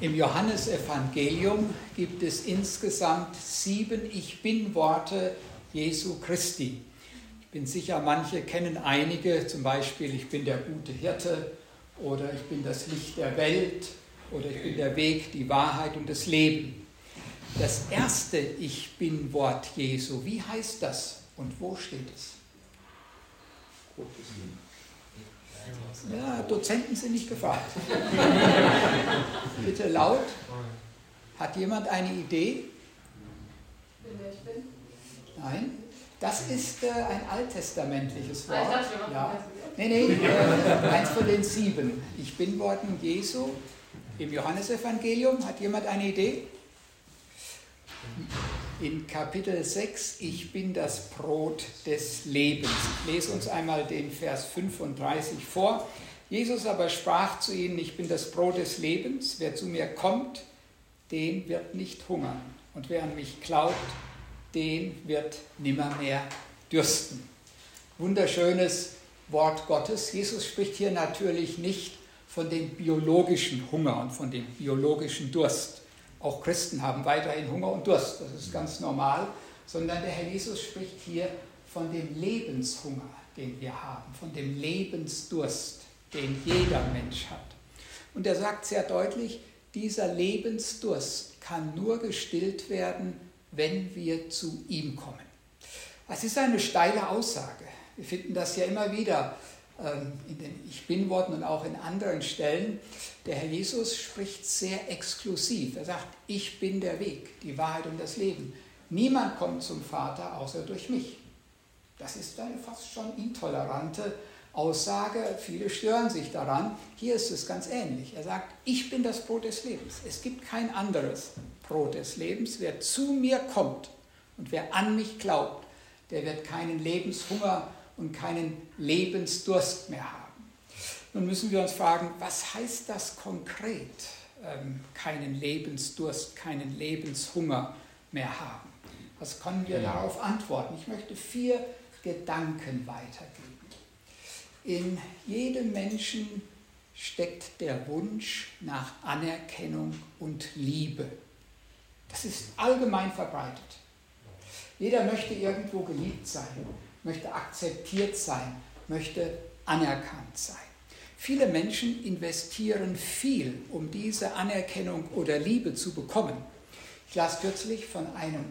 Im Johannesevangelium gibt es insgesamt sieben Ich bin-Worte Jesu Christi. Ich bin sicher, manche kennen einige, zum Beispiel Ich bin der gute Hirte oder Ich bin das Licht der Welt oder Ich bin der Weg, die Wahrheit und das Leben. Das erste Ich bin-Wort Jesu, wie heißt das und wo steht es? Ja, Dozenten sind nicht gefragt. Bitte laut. Hat jemand eine Idee? Nein? Das ist äh, ein alttestamentliches Wort. Ja. Nee, nee, äh, eins von den sieben. Ich bin Worten Jesu im Johannesevangelium. Hat jemand eine Idee? In Kapitel 6, ich bin das Brot des Lebens. Ich lese uns einmal den Vers 35 vor. Jesus aber sprach zu ihnen, ich bin das Brot des Lebens, wer zu mir kommt, den wird nicht hungern. Und wer an mich glaubt, den wird nimmermehr dürsten. Wunderschönes Wort Gottes. Jesus spricht hier natürlich nicht von dem biologischen Hunger und von dem biologischen Durst auch Christen haben weiterhin Hunger und Durst, das ist ganz normal, sondern der Herr Jesus spricht hier von dem Lebenshunger, den wir haben, von dem Lebensdurst, den jeder Mensch hat. Und er sagt sehr deutlich, dieser Lebensdurst kann nur gestillt werden, wenn wir zu ihm kommen. Das ist eine steile Aussage. Wir finden das ja immer wieder in den Ich Bin-Worten und auch in anderen Stellen. Der Herr Jesus spricht sehr exklusiv. Er sagt, ich bin der Weg, die Wahrheit und das Leben. Niemand kommt zum Vater außer durch mich. Das ist eine fast schon intolerante Aussage. Viele stören sich daran. Hier ist es ganz ähnlich. Er sagt, ich bin das Brot des Lebens. Es gibt kein anderes Brot des Lebens. Wer zu mir kommt und wer an mich glaubt, der wird keinen Lebenshunger und keinen Lebensdurst mehr haben. Nun müssen wir uns fragen, was heißt das konkret, ähm, keinen Lebensdurst, keinen Lebenshunger mehr haben? Was können wir darauf antworten? Ich möchte vier Gedanken weitergeben. In jedem Menschen steckt der Wunsch nach Anerkennung und Liebe. Das ist allgemein verbreitet. Jeder möchte irgendwo geliebt sein möchte akzeptiert sein, möchte anerkannt sein. Viele Menschen investieren viel, um diese Anerkennung oder Liebe zu bekommen. Ich las kürzlich von einem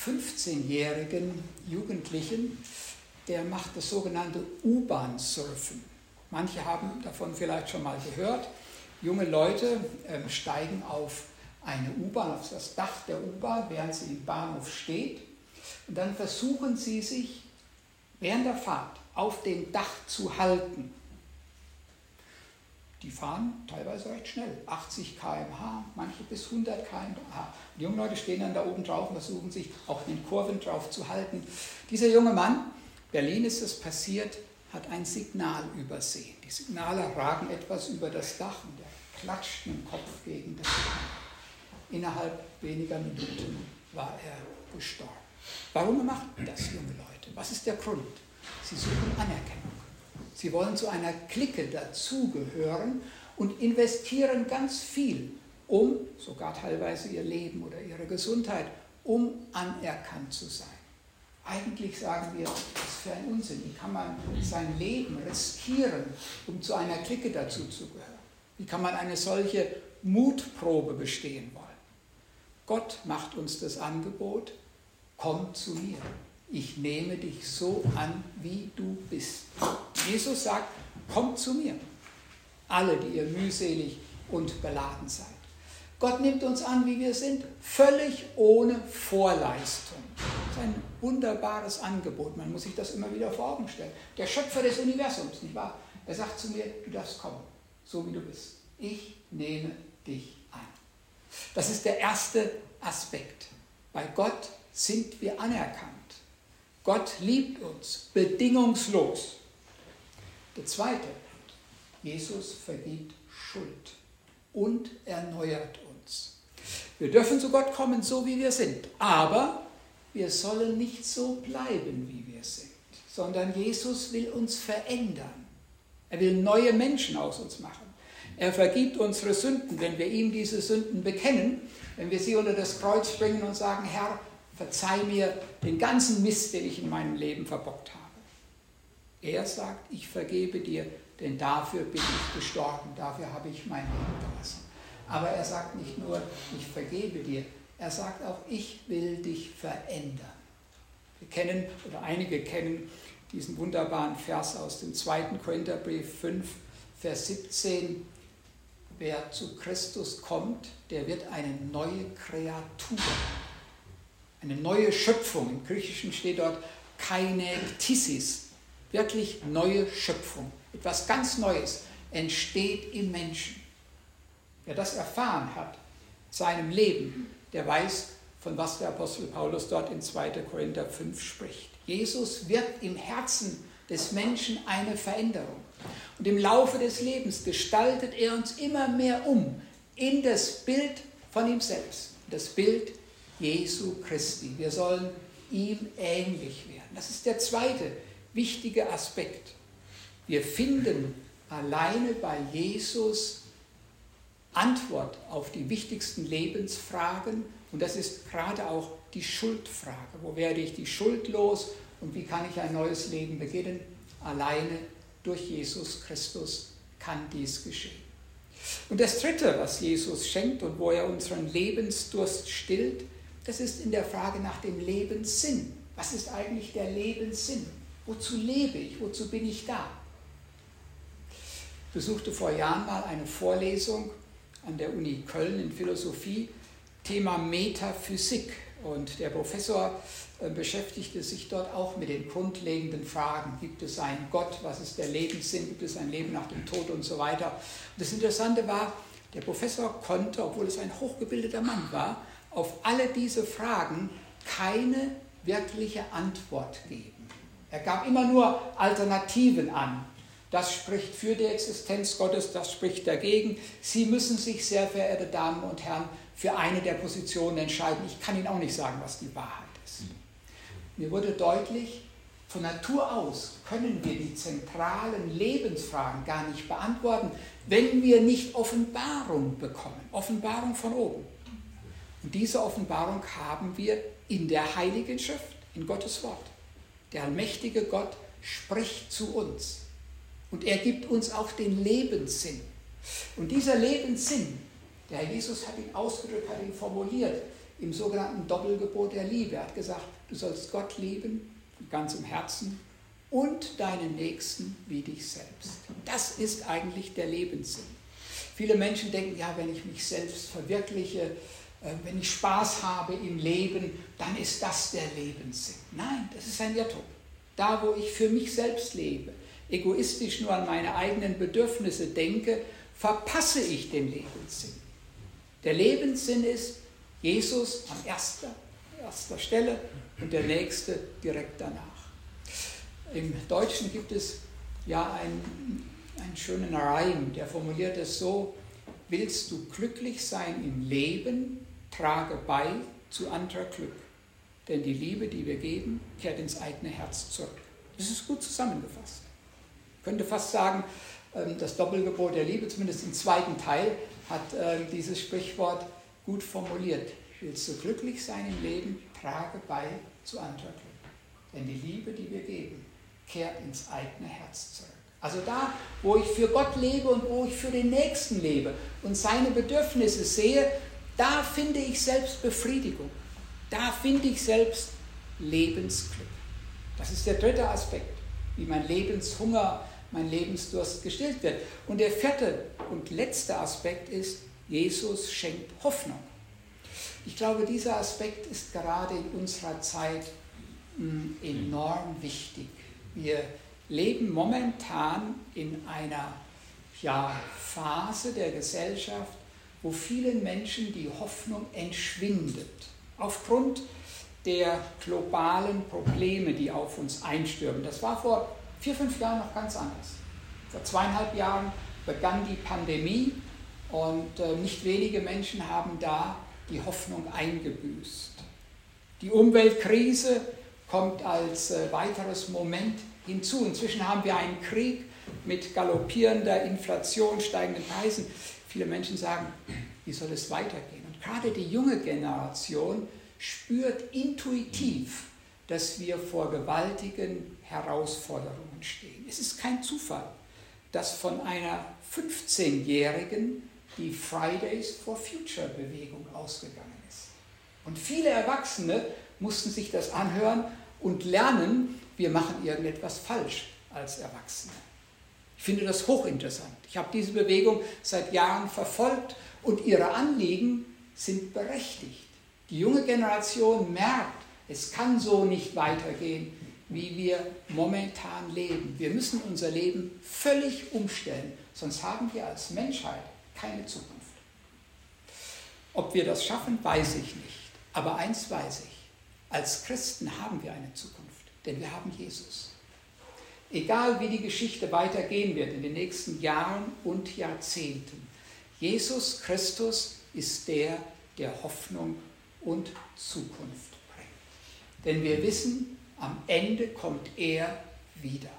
15-jährigen Jugendlichen, der macht das sogenannte U-Bahn-Surfen. Manche haben davon vielleicht schon mal gehört. Junge Leute äh, steigen auf eine U-Bahn, auf das Dach der U-Bahn, während sie im Bahnhof steht. Und dann versuchen sie sich während der Fahrt auf dem Dach zu halten. Die fahren teilweise recht schnell, 80 km/h, manche bis 100 km/h. Die jungen Leute stehen dann da oben drauf und versuchen sich auch in den Kurven drauf zu halten. Dieser junge Mann, Berlin ist es passiert, hat ein Signal übersehen. Die Signale ragen etwas über das Dach und er klatscht mit dem Kopf gegen das Dach. Innerhalb weniger Minuten war er gestorben. Warum macht das junge Leute? Was ist der Grund? Sie suchen Anerkennung. Sie wollen zu einer Clique dazugehören und investieren ganz viel, um, sogar teilweise ihr Leben oder ihre Gesundheit, um anerkannt zu sein. Eigentlich sagen wir, das ist für ein Unsinn. Wie kann man sein Leben riskieren, um zu einer Clique dazuzugehören? Wie kann man eine solche Mutprobe bestehen wollen? Gott macht uns das Angebot, komm zu mir ich nehme dich so an, wie du bist. Jesus sagt, kommt zu mir, alle, die ihr mühselig und beladen seid. Gott nimmt uns an, wie wir sind, völlig ohne Vorleistung. Das ist ein wunderbares Angebot. Man muss sich das immer wieder vor Augen stellen. Der Schöpfer des Universums, nicht wahr? Er sagt zu mir, du darfst kommen, so wie du bist. Ich nehme dich an. Das ist der erste Aspekt. Bei Gott sind wir anerkannt. Gott liebt uns bedingungslos. Der zweite, Jesus vergibt Schuld und erneuert uns. Wir dürfen zu Gott kommen, so wie wir sind, aber wir sollen nicht so bleiben, wie wir sind, sondern Jesus will uns verändern. Er will neue Menschen aus uns machen. Er vergibt unsere Sünden, wenn wir ihm diese Sünden bekennen, wenn wir sie unter das Kreuz bringen und sagen, Herr, verzeih mir den ganzen Mist, den ich in meinem Leben verbockt habe. Er sagt, ich vergebe dir, denn dafür bin ich gestorben, dafür habe ich mein Leben gelassen. Aber er sagt nicht nur, ich vergebe dir, er sagt auch, ich will dich verändern. Wir kennen, oder einige kennen diesen wunderbaren Vers aus dem 2. Korintherbrief 5, Vers 17. Wer zu Christus kommt, der wird eine neue Kreatur, eine neue Schöpfung. Im Griechischen steht dort keine Tissis, wirklich neue Schöpfung. Etwas ganz Neues entsteht im Menschen. Wer das erfahren hat, seinem Leben, der weiß, von was der Apostel Paulus dort in 2. Korinther 5 spricht. Jesus wirkt im Herzen des Menschen eine Veränderung. Und im Laufe des Lebens gestaltet er uns immer mehr um in das Bild von ihm selbst, das Bild Jesu Christi. Wir sollen ihm ähnlich werden. Das ist der zweite wichtige Aspekt. Wir finden alleine bei Jesus Antwort auf die wichtigsten Lebensfragen und das ist gerade auch die Schuldfrage. Wo werde ich die Schuld los und wie kann ich ein neues Leben beginnen? Alleine durch Jesus Christus kann dies geschehen. Und das Dritte, was Jesus schenkt und wo er unseren Lebensdurst stillt, das ist in der Frage nach dem Lebenssinn. Was ist eigentlich der Lebenssinn? Wozu lebe ich? Wozu bin ich da? Ich besuchte vor Jahren mal eine Vorlesung an der Uni Köln in Philosophie, Thema Metaphysik. Und der Professor äh, beschäftigte sich dort auch mit den grundlegenden Fragen. Gibt es einen Gott? Was ist der Lebenssinn? Gibt es ein Leben nach dem Tod und so weiter? Und das Interessante war, der Professor konnte, obwohl es ein hochgebildeter Mann war, auf alle diese Fragen keine wirkliche Antwort geben. Er gab immer nur Alternativen an. Das spricht für die Existenz Gottes, das spricht dagegen. Sie müssen sich, sehr verehrte Damen und Herren, für eine der Positionen entscheiden. Ich kann Ihnen auch nicht sagen, was die Wahrheit ist. Mir wurde deutlich, von Natur aus können wir die zentralen Lebensfragen gar nicht beantworten, wenn wir nicht Offenbarung bekommen, Offenbarung von oben. Und diese Offenbarung haben wir in der Heiligen Schrift, in Gottes Wort. Der allmächtige Gott spricht zu uns und er gibt uns auch den Lebenssinn. Und dieser Lebenssinn, der Herr Jesus hat ihn ausgedrückt, hat ihn formuliert im sogenannten Doppelgebot der Liebe. Er hat gesagt, du sollst Gott lieben von ganzem Herzen und deinen Nächsten wie dich selbst. Das ist eigentlich der Lebenssinn. Viele Menschen denken, ja, wenn ich mich selbst verwirkliche, wenn ich Spaß habe im Leben, dann ist das der Lebenssinn. Nein, das ist ein Irrtum. Da, wo ich für mich selbst lebe, egoistisch nur an meine eigenen Bedürfnisse denke, verpasse ich den Lebenssinn. Der Lebenssinn ist Jesus an erster, erster Stelle und der nächste direkt danach. Im Deutschen gibt es ja einen, einen schönen Reim, der formuliert es so, willst du glücklich sein im Leben, trage bei zu anderer Glück. Denn die Liebe, die wir geben, kehrt ins eigene Herz zurück. Das ist gut zusammengefasst. Ich könnte fast sagen, ähm, das Doppelgebot der Liebe, zumindest im zweiten Teil, hat ähm, dieses Sprichwort gut formuliert. Willst du glücklich sein im Leben, trage bei zu anderer Glück. Denn die Liebe, die wir geben, kehrt ins eigene Herz zurück. Also da, wo ich für Gott lebe und wo ich für den Nächsten lebe und seine Bedürfnisse sehe, da finde ich selbst Befriedigung. Da finde ich selbst Lebensglück. Das ist der dritte Aspekt, wie mein Lebenshunger, mein Lebensdurst gestillt wird. Und der vierte und letzte Aspekt ist, Jesus schenkt Hoffnung. Ich glaube, dieser Aspekt ist gerade in unserer Zeit hm, enorm wichtig. Wir leben momentan in einer ja, Phase der Gesellschaft, wo vielen Menschen die Hoffnung entschwindet. Aufgrund der globalen Probleme, die auf uns einstürmen. Das war vor vier, fünf Jahren noch ganz anders. Vor zweieinhalb Jahren begann die Pandemie und äh, nicht wenige Menschen haben da die Hoffnung eingebüßt. Die Umweltkrise kommt als äh, weiteres Moment hinzu. Inzwischen haben wir einen Krieg mit galoppierender Inflation, steigenden Preisen. Viele Menschen sagen, wie soll es weitergehen? Und gerade die junge Generation spürt intuitiv, dass wir vor gewaltigen Herausforderungen stehen. Es ist kein Zufall, dass von einer 15-Jährigen die Fridays for Future Bewegung ausgegangen ist. Und viele Erwachsene mussten sich das anhören und lernen, wir machen irgendetwas falsch als Erwachsene. Ich finde das hochinteressant. Ich habe diese Bewegung seit Jahren verfolgt und ihre Anliegen sind berechtigt. Die junge Generation merkt, es kann so nicht weitergehen, wie wir momentan leben. Wir müssen unser Leben völlig umstellen, sonst haben wir als Menschheit keine Zukunft. Ob wir das schaffen, weiß ich nicht. Aber eins weiß ich, als Christen haben wir eine Zukunft, denn wir haben Jesus. Egal wie die Geschichte weitergehen wird in den nächsten Jahren und Jahrzehnten, Jesus Christus ist der, der Hoffnung und Zukunft bringt. Denn wir wissen, am Ende kommt er wieder.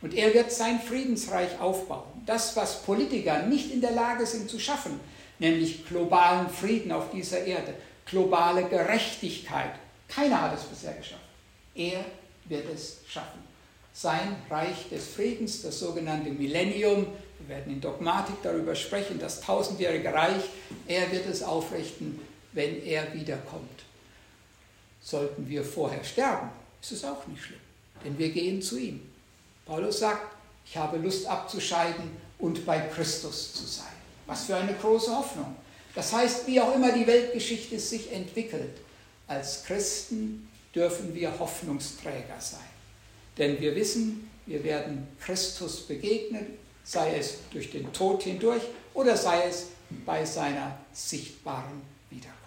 Und er wird sein Friedensreich aufbauen. Das, was Politiker nicht in der Lage sind zu schaffen, nämlich globalen Frieden auf dieser Erde, globale Gerechtigkeit. Keiner hat es bisher geschafft. Er wird es schaffen. Sein Reich des Friedens, das sogenannte Millennium, wir werden in Dogmatik darüber sprechen, das tausendjährige Reich, er wird es aufrichten, wenn er wiederkommt. Sollten wir vorher sterben, ist es auch nicht schlimm, denn wir gehen zu ihm. Paulus sagt, ich habe Lust abzuscheiden und bei Christus zu sein. Was für eine große Hoffnung. Das heißt, wie auch immer die Weltgeschichte sich entwickelt, als Christen dürfen wir Hoffnungsträger sein. Denn wir wissen, wir werden Christus begegnen, sei es durch den Tod hindurch oder sei es bei seiner sichtbaren Wiederkunft.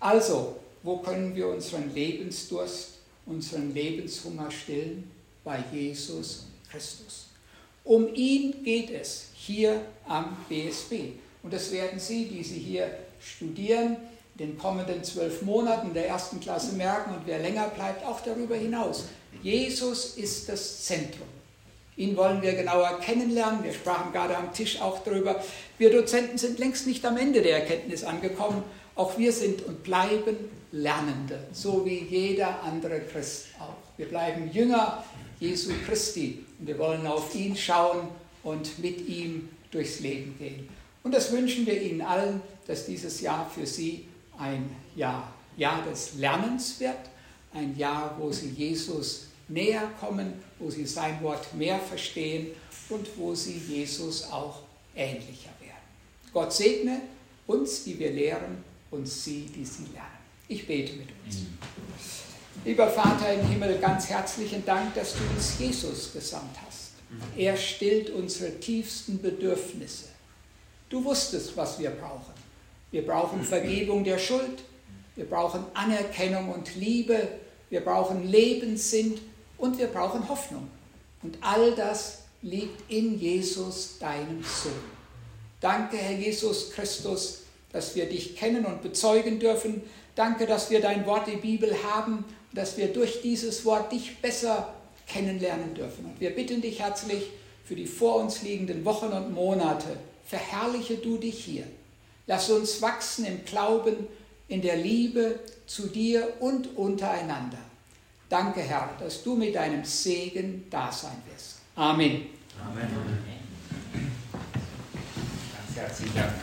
Also, wo können wir unseren Lebensdurst, unseren Lebenshunger stillen? Bei Jesus Christus. Um ihn geht es hier am BSB. Und das werden Sie, die Sie hier studieren, den kommenden zwölf Monaten der ersten Klasse merken und wer länger bleibt, auch darüber hinaus. Jesus ist das Zentrum. Ihn wollen wir genauer kennenlernen. Wir sprachen gerade am Tisch auch darüber. Wir Dozenten sind längst nicht am Ende der Erkenntnis angekommen. Auch wir sind und bleiben Lernende, so wie jeder andere Christ auch. Wir bleiben Jünger Jesu Christi und wir wollen auf ihn schauen und mit ihm durchs Leben gehen. Und das wünschen wir Ihnen allen, dass dieses Jahr für Sie ein Jahr, Jahr des Lernens wird, ein Jahr, wo Sie Jesus näher kommen, wo Sie sein Wort mehr verstehen und wo Sie Jesus auch ähnlicher werden. Gott segne uns, die wir lehren, und Sie, die Sie lernen. Ich bete mit uns. Lieber Vater im Himmel, ganz herzlichen Dank, dass du uns Jesus gesandt hast. Er stillt unsere tiefsten Bedürfnisse. Du wusstest, was wir brauchen. Wir brauchen Vergebung der Schuld, wir brauchen Anerkennung und Liebe, wir brauchen Lebenssinn und wir brauchen Hoffnung. Und all das liegt in Jesus, deinem Sohn. Danke, Herr Jesus Christus, dass wir dich kennen und bezeugen dürfen. Danke, dass wir dein Wort, die Bibel haben dass wir durch dieses Wort dich besser kennenlernen dürfen. Und wir bitten dich herzlich für die vor uns liegenden Wochen und Monate, verherrliche du dich hier. Lass uns wachsen im Glauben, in der Liebe zu dir und untereinander. Danke, Herr, dass du mit deinem Segen da sein wirst. Amen. Amen. Ganz herzlichen Dank.